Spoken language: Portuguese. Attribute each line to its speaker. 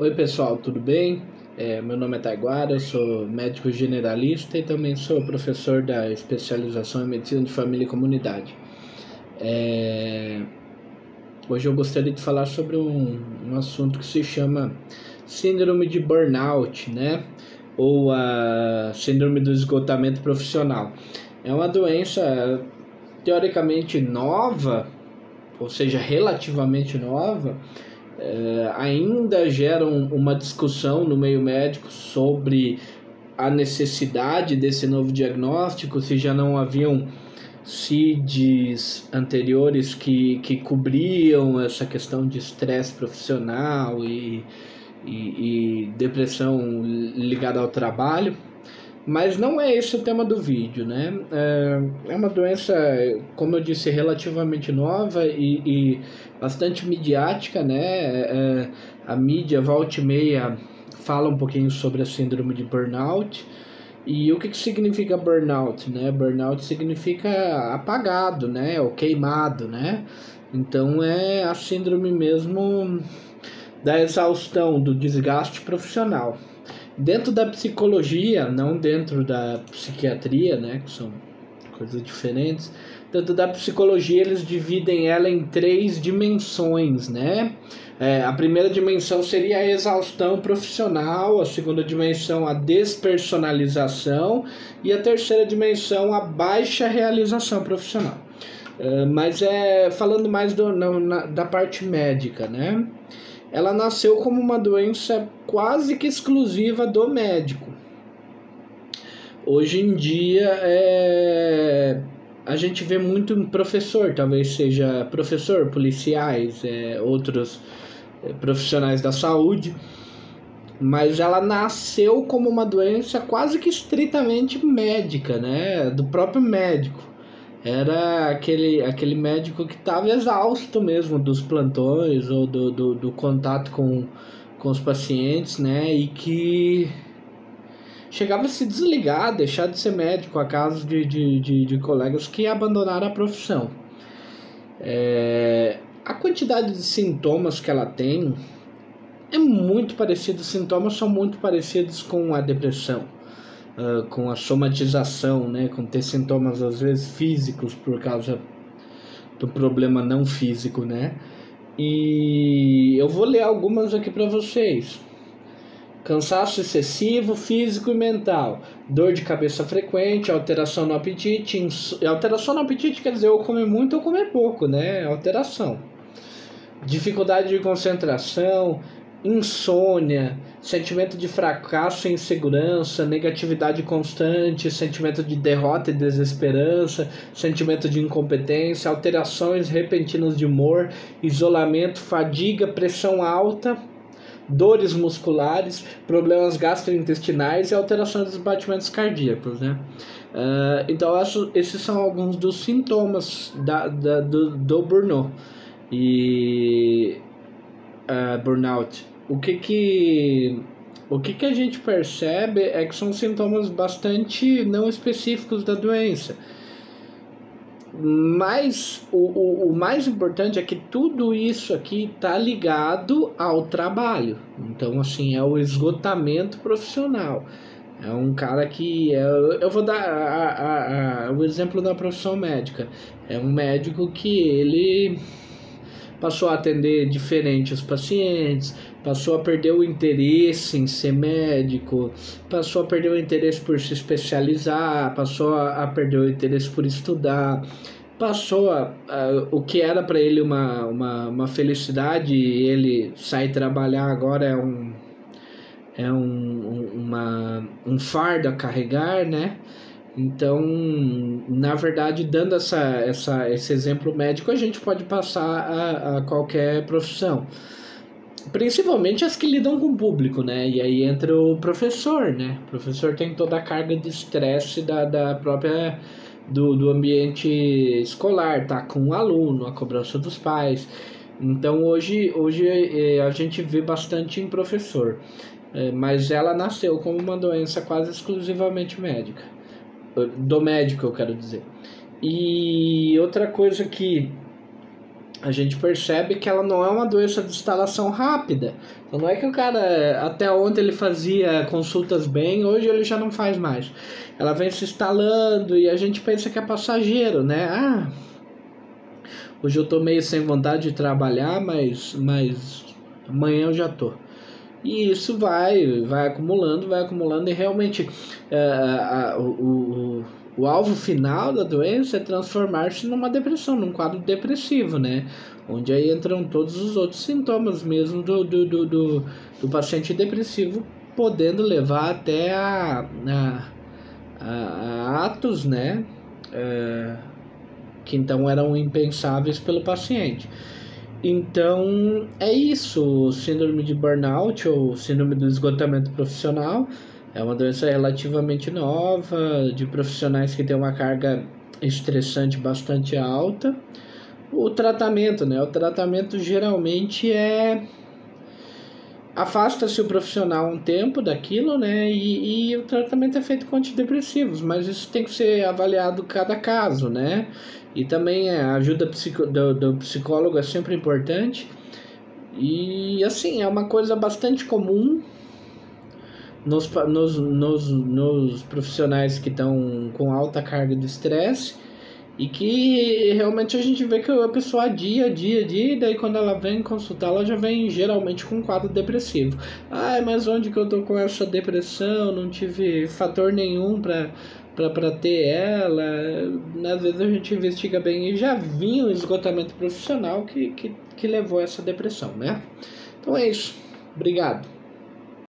Speaker 1: Oi pessoal, tudo bem? É, meu nome é Taiguara, eu sou médico generalista e também sou professor da especialização em medicina de família e comunidade. É, hoje eu gostaria de falar sobre um, um assunto que se chama síndrome de burnout, né? Ou a síndrome do esgotamento profissional. É uma doença teoricamente nova, ou seja, relativamente nova, é, ainda geram uma discussão no meio médico sobre a necessidade desse novo diagnóstico, se já não haviam CIDs anteriores que, que cobriam essa questão de estresse profissional e, e, e depressão ligada ao trabalho. Mas não é esse o tema do vídeo, né? É, é uma doença, como eu disse, relativamente nova e, e bastante midiática, né? É, a mídia, volta e meia, fala um pouquinho sobre a síndrome de burnout. E o que, que significa burnout, né? Burnout significa apagado, né? Ou queimado, né? Então é a síndrome mesmo da exaustão, do desgaste profissional dentro da psicologia, não dentro da psiquiatria, né, que são coisas diferentes. Dentro da psicologia, eles dividem ela em três dimensões, né? É, a primeira dimensão seria a exaustão profissional, a segunda dimensão a despersonalização e a terceira dimensão a baixa realização profissional. É, mas é falando mais do, na, da parte médica, né? Ela nasceu como uma doença quase que exclusiva do médico. Hoje em dia é, a gente vê muito em professor, talvez seja professor, policiais, é, outros é, profissionais da saúde, mas ela nasceu como uma doença quase que estritamente médica, né, do próprio médico era aquele, aquele médico que estava exausto mesmo dos plantões ou do, do, do, contato com, com os pacientes, né? E que chegava a se desligar, deixar de ser médico, a casos de, de, de, de colegas que abandonaram a profissão. É, a quantidade de sintomas que ela tem é muito parecida, os sintomas são muito parecidos com a depressão uh, com a somatização, né, com ter sintomas às vezes físicos por causa do problema não físico, né? E eu vou ler algumas aqui para vocês. Cansaço excessivo, físico e mental, dor de cabeça frequente, alteração no apetite. Alteração no apetite quer dizer ou comer muito ou comer pouco, né? Alteração. Dificuldade de concentração, insônia, sentimento de fracasso e insegurança, negatividade constante, sentimento de derrota e desesperança, sentimento de incompetência, alterações repentinas de humor, isolamento, fadiga, pressão alta, dores musculares, problemas gastrointestinais e alterações dos batimentos cardíacos, né? Uh, então, esses são alguns dos sintomas da, da do, do burnout. E uh, burnout o que que o que que a gente percebe é que são sintomas bastante não específicos da doença. Mas o, o, o mais importante é que tudo isso aqui está ligado ao trabalho. Então, assim, é o esgotamento profissional. É um cara que. É, eu vou dar a, a, a, o exemplo da profissão médica. É um médico que ele passou a atender diferente os pacientes, passou a perder o interesse em ser médico, passou a perder o interesse por se especializar, passou a, perder o interesse por estudar, passou a, a o que era para ele uma, uma, uma felicidade, ele sair trabalhar agora é um é um, uma, um fardo a carregar, né? Então, na verdade, dando essa, essa, esse exemplo médico, a gente pode passar a, a qualquer profissão. Principalmente as que lidam com o público, né? E aí entra o professor, né? O professor tem toda a carga de estresse da, da própria do, do ambiente escolar, tá com o aluno, a cobrança dos pais. Então hoje, hoje é, a gente vê bastante em professor, é, mas ela nasceu como uma doença quase exclusivamente médica, do médico eu quero dizer. E outra coisa que a gente percebe que ela não é uma doença de instalação rápida. Então não é que o cara até ontem ele fazia consultas bem, hoje ele já não faz mais. Ela vem se instalando e a gente pensa que é passageiro, né? Ah, hoje eu tô meio sem vontade de trabalhar, mas, mas amanhã eu já tô. E isso vai, vai acumulando, vai acumulando e realmente uh, uh, uh, o, o alvo final da doença é transformar-se numa depressão, num quadro depressivo, né? Onde aí entram todos os outros sintomas mesmo do, do, do, do, do paciente depressivo, podendo levar até a, a, a atos, né? É, que então eram impensáveis pelo paciente. Então é isso, síndrome de burnout ou síndrome do esgotamento profissional é uma doença relativamente nova, de profissionais que têm uma carga estressante bastante alta. O tratamento, né? O tratamento geralmente é afasta-se o profissional um tempo daquilo, né? E, e, o tratamento é feito com antidepressivos, mas isso tem que ser avaliado cada caso, né? E também a ajuda do, do psicólogo é sempre importante. E assim, é uma coisa bastante comum nos, nos, nos, nos profissionais que estão com alta carga de estresse e que realmente a gente vê que a pessoa dia, dia, dia, e daí quando ela vem consultar, ela já vem geralmente com um quadro depressivo. Ai, mas onde que eu tô com essa depressão? Não tive fator nenhum para para ter ela. Às vezes a gente investiga bem e já vinha um esgotamento profissional que, que, que levou a essa depressão, né? Então é isso. Obrigado.